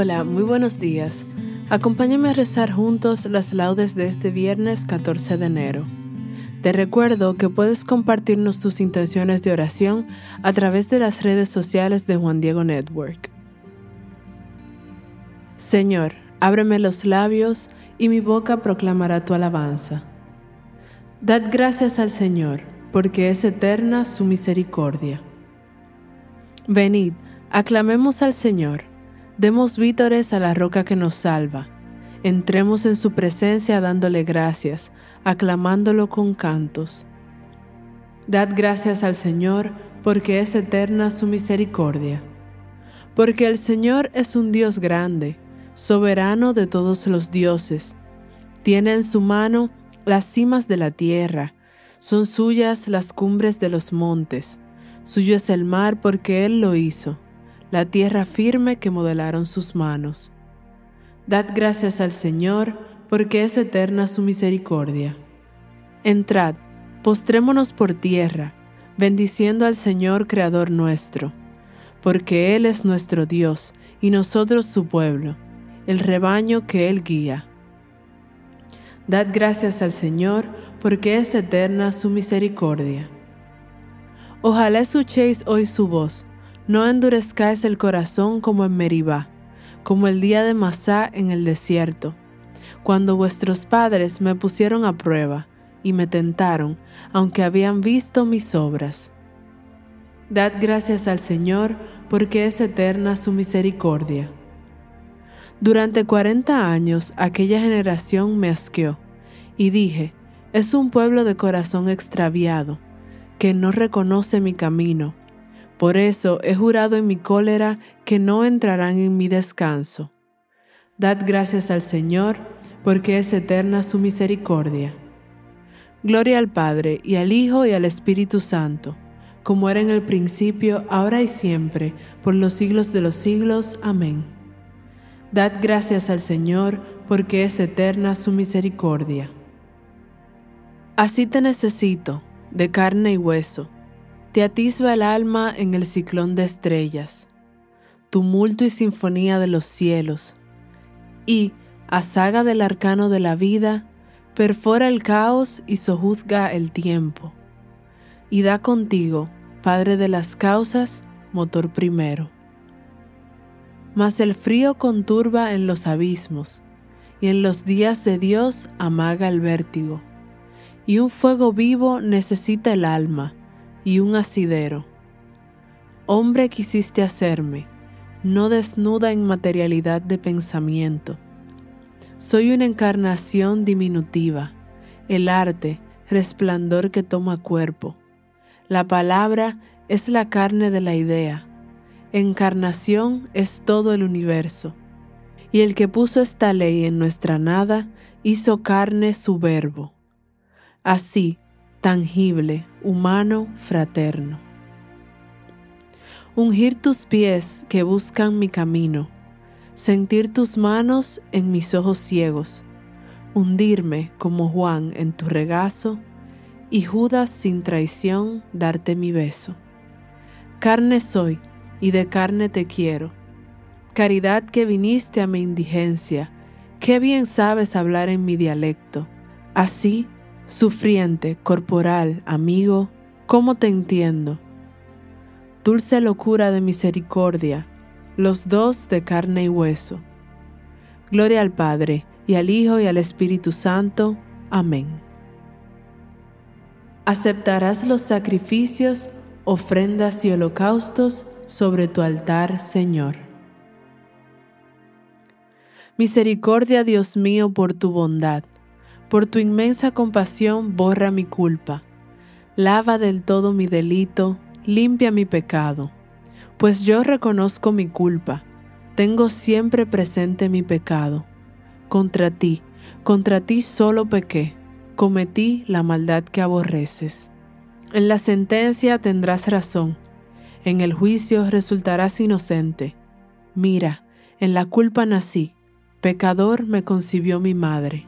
Hola, muy buenos días. Acompáñame a rezar juntos las laudes de este viernes 14 de enero. Te recuerdo que puedes compartirnos tus intenciones de oración a través de las redes sociales de Juan Diego Network. Señor, ábreme los labios y mi boca proclamará tu alabanza. Dad gracias al Señor, porque es eterna su misericordia. Venid, aclamemos al Señor Demos vítores a la roca que nos salva. Entremos en su presencia dándole gracias, aclamándolo con cantos. Dad gracias al Señor, porque es eterna su misericordia. Porque el Señor es un Dios grande, soberano de todos los dioses. Tiene en su mano las cimas de la tierra, son suyas las cumbres de los montes. Suyo es el mar porque Él lo hizo la tierra firme que modelaron sus manos. Dad gracias al Señor, porque es eterna su misericordia. Entrad, postrémonos por tierra, bendiciendo al Señor Creador nuestro, porque Él es nuestro Dios y nosotros su pueblo, el rebaño que Él guía. Dad gracias al Señor, porque es eterna su misericordia. Ojalá escuchéis hoy su voz no endurezcáis el corazón como en Meribá, como el día de Masá en el desierto, cuando vuestros padres me pusieron a prueba y me tentaron, aunque habían visto mis obras. Dad gracias al Señor, porque es eterna su misericordia. Durante cuarenta años aquella generación me asqueó, y dije, es un pueblo de corazón extraviado, que no reconoce mi camino por eso he jurado en mi cólera que no entrarán en mi descanso. Dad gracias al Señor, porque es eterna su misericordia. Gloria al Padre, y al Hijo, y al Espíritu Santo, como era en el principio, ahora y siempre, por los siglos de los siglos. Amén. Dad gracias al Señor, porque es eterna su misericordia. Así te necesito, de carne y hueso te atisba el alma en el ciclón de estrellas, tumulto y sinfonía de los cielos, y, a saga del arcano de la vida, perfora el caos y sojuzga el tiempo, y da contigo, Padre de las causas, motor primero. Mas el frío conturba en los abismos, y en los días de Dios amaga el vértigo, y un fuego vivo necesita el alma, y un asidero. Hombre quisiste hacerme, no desnuda en materialidad de pensamiento. Soy una encarnación diminutiva, el arte, resplandor que toma cuerpo. La palabra es la carne de la idea. Encarnación es todo el universo. Y el que puso esta ley en nuestra nada, hizo carne su verbo. Así, tangible, humano, fraterno. Ungir tus pies que buscan mi camino, sentir tus manos en mis ojos ciegos, hundirme como Juan en tu regazo, y Judas sin traición darte mi beso. Carne soy, y de carne te quiero. Caridad que viniste a mi indigencia, qué bien sabes hablar en mi dialecto. Así, sufriente, corporal, amigo, ¿cómo te entiendo? Dulce locura de misericordia, los dos de carne y hueso. Gloria al Padre, y al Hijo, y al Espíritu Santo. Amén. Aceptarás los sacrificios, ofrendas y holocaustos sobre tu altar, Señor. Misericordia, Dios mío, por tu bondad, por tu inmensa compasión, borra mi culpa. Lava del todo mi delito, limpia mi pecado pues yo reconozco mi culpa, tengo siempre presente mi pecado. Contra ti, contra ti solo pequé, cometí la maldad que aborreces. En la sentencia tendrás razón, en el juicio resultarás inocente. Mira, en la culpa nací, pecador me concibió mi madre.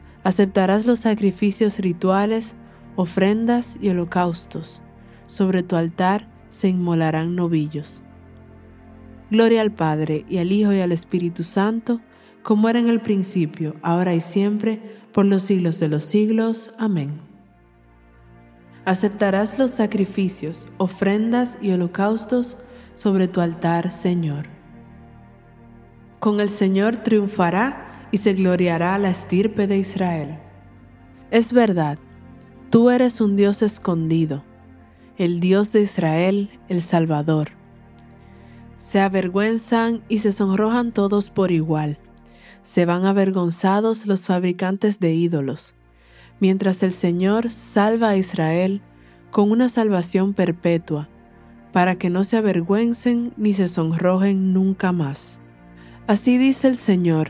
aceptarás los sacrificios rituales, ofrendas y holocaustos. Sobre tu altar se inmolarán novillos. Gloria al Padre, y al Hijo, y al Espíritu Santo, como era en el principio, ahora y siempre, por los siglos de los siglos. Amén. Aceptarás los sacrificios, ofrendas y holocaustos sobre tu altar, Señor. Con el Señor triunfará y se gloriará la estirpe de Israel. Es verdad, tú eres un Dios escondido el Dios de Israel, el Salvador. Se avergüenzan y se sonrojan todos por igual. Se van avergonzados los fabricantes de ídolos, mientras el Señor salva a Israel con una salvación perpetua, para que no se avergüencen ni se sonrojen nunca más. Así dice el Señor,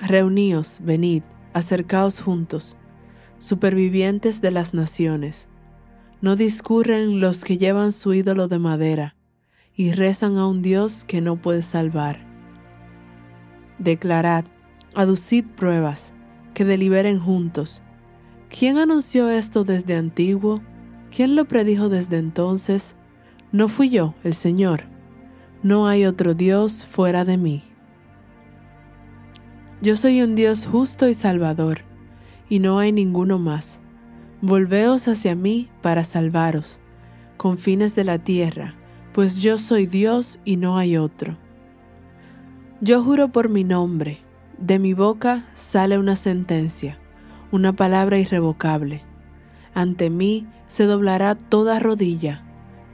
Reuníos, venid, acercaos juntos, supervivientes de las naciones no discurren los que llevan su ídolo de madera y rezan a un Dios que no puede salvar. Declarad, aducid pruebas, que deliberen juntos. ¿Quién anunció esto desde antiguo? ¿Quién lo predijo desde entonces? No fui yo, el Señor. No hay otro Dios fuera de mí. Yo soy un Dios justo y salvador, y no hay ninguno más. Volveos hacia mí para salvaros, confines de la tierra, pues yo soy Dios y no hay otro. Yo juro por mi nombre, De mi boca sale una sentencia, una palabra irrevocable. Ante mí se doblará toda rodilla,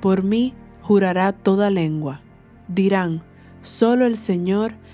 por mí jurará toda lengua. Dirán, solo el Señor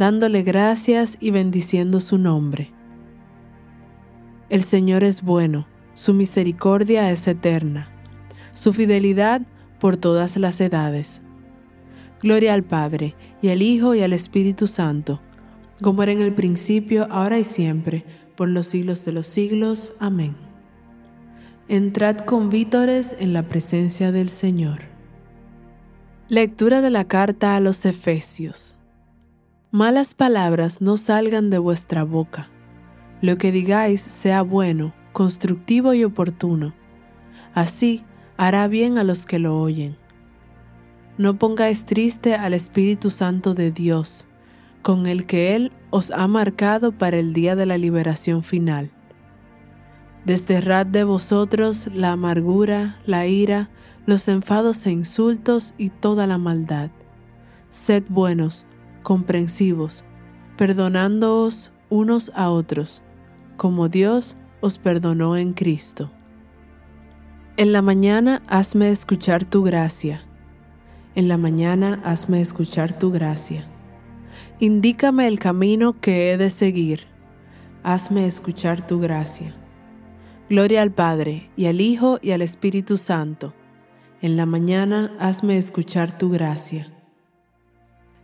dándole gracias y bendiciendo su nombre. El Señor es bueno, su misericordia es eterna, su fidelidad por todas las edades. Gloria al Padre, y al Hijo, y al Espíritu Santo, como era en el principio, ahora y siempre, por los siglos de los siglos. Amén. Entrad con vítores en la presencia del Señor. Lectura de la carta a los Efesios. Malas palabras no salgan de vuestra boca. Lo que digáis sea bueno, constructivo y oportuno. Así hará bien a los que lo oyen. No pongáis triste al Espíritu Santo de Dios, con el que Él os ha marcado para el día de la liberación final. Desterrad de vosotros la amargura, la ira, los enfados e insultos y toda la maldad. Sed buenos, comprensivos, perdonándoos unos a otros, como Dios os perdonó en Cristo. En la mañana hazme escuchar tu gracia. En la mañana hazme escuchar tu gracia. Indícame el camino que he de seguir. Hazme escuchar tu gracia. Gloria al Padre, y al Hijo, y al Espíritu Santo. En la mañana hazme escuchar tu gracia.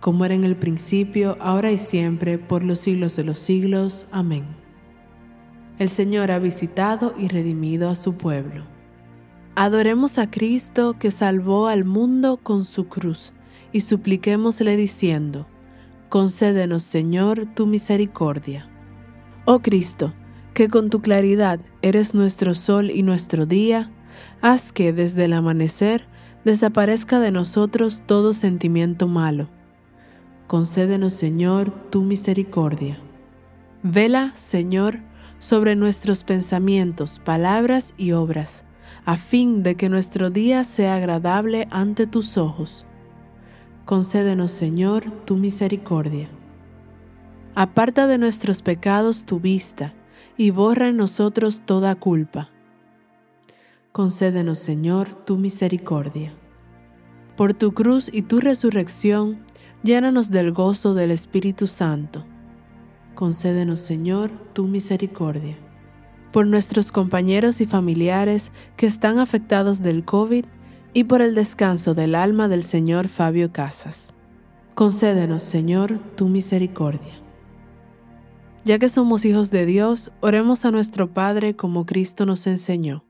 como era en el principio, ahora y siempre, por los siglos de los siglos. Amén. El Señor ha visitado y redimido a su pueblo. Adoremos a Cristo que salvó al mundo con su cruz, y supliquémosle diciendo, concédenos, Señor, tu misericordia. Oh Cristo, que con tu claridad eres nuestro sol y nuestro día, haz que desde el amanecer desaparezca de nosotros todo sentimiento malo. Concédenos, Señor, tu misericordia. Vela, Señor, sobre nuestros pensamientos, palabras y obras, a fin de que nuestro día sea agradable ante tus ojos concédenos, Señor, tu misericordia. Aparta de nuestros pecados tu vista, y borra en nosotros toda culpa. Concédenos, Señor, tu misericordia. Por tu cruz y tu resurrección, llénanos del gozo del Espíritu Santo. Concédenos, Señor, tu misericordia. Por nuestros compañeros y familiares que están afectados del COVID y por el descanso del alma del Señor Fabio Casas. Concédenos, Señor, tu misericordia. Ya que somos hijos de Dios, oremos a nuestro Padre como Cristo nos enseñó.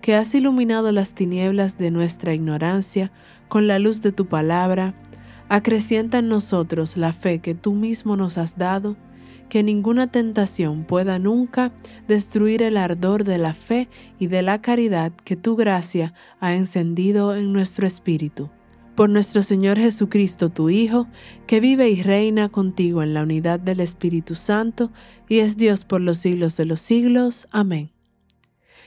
que has iluminado las tinieblas de nuestra ignorancia con la luz de tu palabra, acrecienta en nosotros la fe que tú mismo nos has dado, que ninguna tentación pueda nunca destruir el ardor de la fe y de la caridad que tu gracia ha encendido en nuestro espíritu. Por nuestro Señor Jesucristo, tu Hijo, que vive y reina contigo en la unidad del Espíritu Santo, y es Dios por los siglos de los siglos. Amén.